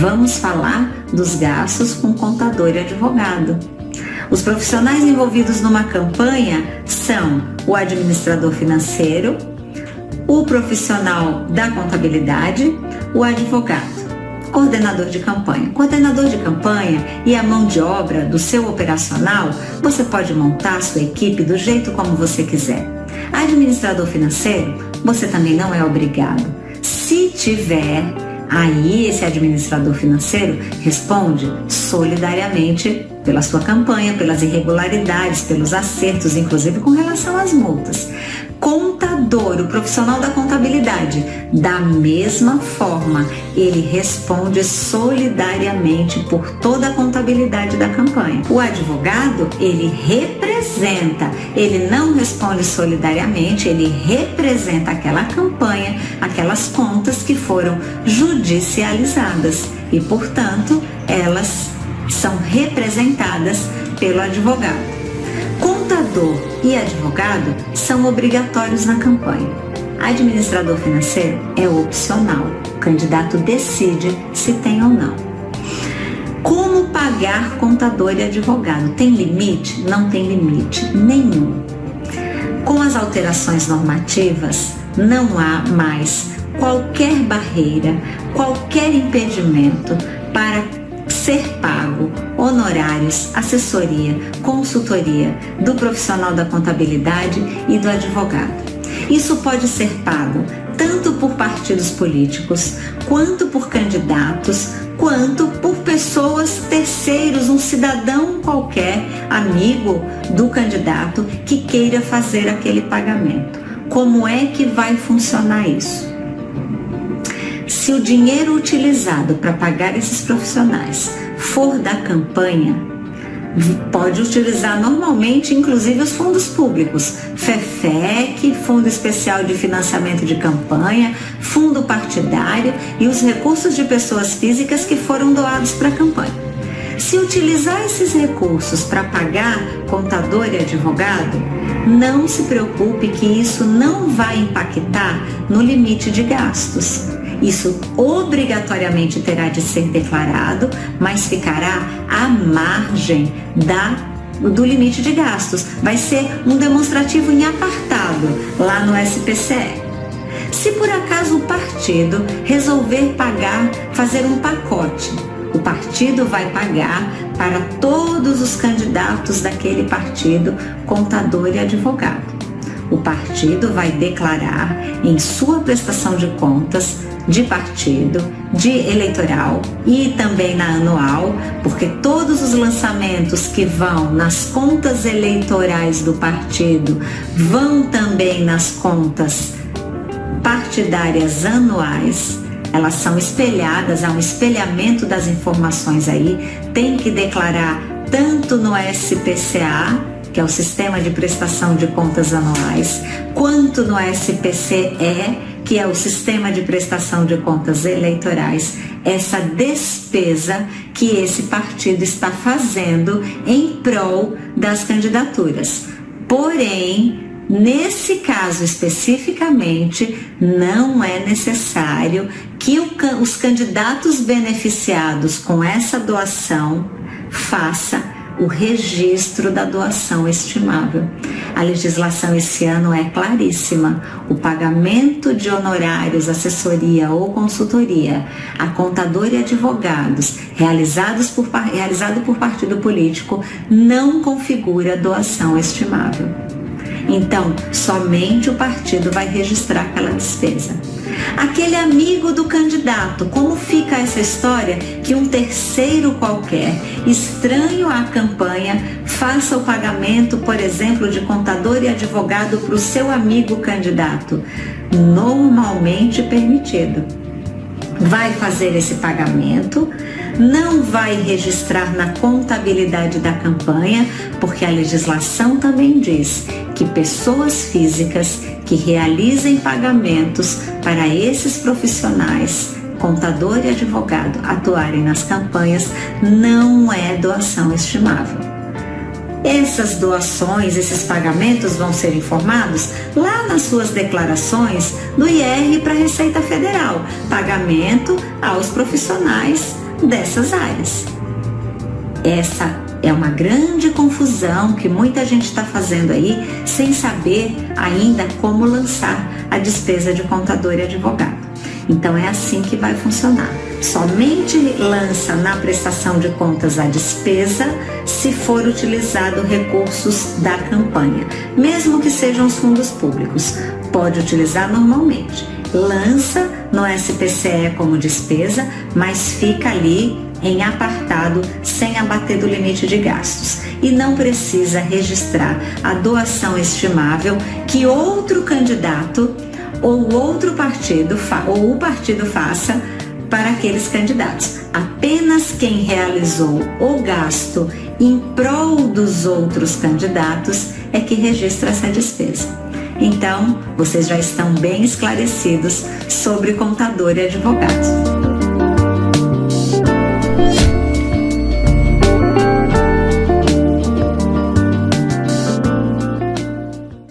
Vamos falar dos gastos com contador e advogado. Os profissionais envolvidos numa campanha são o administrador financeiro, o profissional da contabilidade, o advogado coordenador de campanha. Coordenador de campanha e a mão de obra do seu operacional, você pode montar sua equipe do jeito como você quiser. Administrador financeiro, você também não é obrigado. Se tiver, aí esse administrador financeiro responde solidariamente pela sua campanha, pelas irregularidades, pelos acertos, inclusive com relação às multas. Contador, o profissional da contabilidade, da mesma forma, ele responde solidariamente por toda a contabilidade da campanha. O advogado, ele representa, ele não responde solidariamente, ele representa aquela campanha, aquelas contas que foram judicializadas e, portanto, elas são representadas pelo advogado contador e advogado são obrigatórios na campanha. Administrador financeiro é opcional. O candidato decide se tem ou não. Como pagar contador e advogado? Tem limite? Não tem limite nenhum. Com as alterações normativas, não há mais qualquer barreira, qualquer impedimento para ser pago honorários, assessoria, consultoria do profissional da contabilidade e do advogado. Isso pode ser pago tanto por partidos políticos, quanto por candidatos, quanto por pessoas terceiros, um cidadão qualquer, amigo do candidato que queira fazer aquele pagamento. Como é que vai funcionar isso? Se o dinheiro utilizado para pagar esses profissionais for da campanha, pode utilizar normalmente, inclusive, os fundos públicos, FEFEC, Fundo Especial de Financiamento de Campanha, Fundo Partidário e os recursos de pessoas físicas que foram doados para a campanha. Se utilizar esses recursos para pagar contador e advogado, não se preocupe que isso não vai impactar no limite de gastos. Isso obrigatoriamente terá de ser declarado, mas ficará à margem da do limite de gastos. Vai ser um demonstrativo em apartado lá no SPCE. Se por acaso o partido resolver pagar, fazer um pacote, o partido vai pagar para todos os candidatos daquele partido, contador e advogado. O partido vai declarar em sua prestação de contas de partido, de eleitoral e também na anual, porque todos os lançamentos que vão nas contas eleitorais do partido vão também nas contas partidárias anuais. Elas são espelhadas, há um espelhamento das informações aí, tem que declarar tanto no SPCA que é o Sistema de Prestação de Contas Anuais, quanto no SPCE, que é o Sistema de Prestação de Contas Eleitorais, essa despesa que esse partido está fazendo em prol das candidaturas. Porém, Nesse caso especificamente, não é necessário que o, os candidatos beneficiados com essa doação faça o registro da doação estimável. A legislação esse ano é claríssima. O pagamento de honorários, assessoria ou consultoria a contador e advogados realizados por, realizado por partido político não configura doação estimável. Então, somente o partido vai registrar aquela despesa. Aquele amigo do candidato, como fica essa história que um terceiro qualquer, estranho à campanha, faça o pagamento, por exemplo, de contador e advogado para o seu amigo candidato? Normalmente permitido. Vai fazer esse pagamento não vai registrar na contabilidade da campanha, porque a legislação também diz que pessoas físicas que realizem pagamentos para esses profissionais, contador e advogado, atuarem nas campanhas, não é doação estimável. Essas doações, esses pagamentos vão ser informados lá nas suas declarações do IR para a Receita Federal. Pagamento aos profissionais dessas áreas. Essa é uma grande confusão que muita gente está fazendo aí sem saber ainda como lançar a despesa de contador e advogado. Então é assim que vai funcionar. Somente lança na prestação de contas a despesa se for utilizado recursos da campanha, mesmo que sejam os fundos públicos. Pode utilizar normalmente. Lança no SPCE como despesa, mas fica ali em apartado sem abater do limite de gastos e não precisa registrar a doação estimável que outro candidato ou outro partido ou o partido faça para aqueles candidatos. Apenas quem realizou o gasto em prol dos outros candidatos é que registra essa despesa. Então, vocês já estão bem esclarecidos sobre contador e advogado.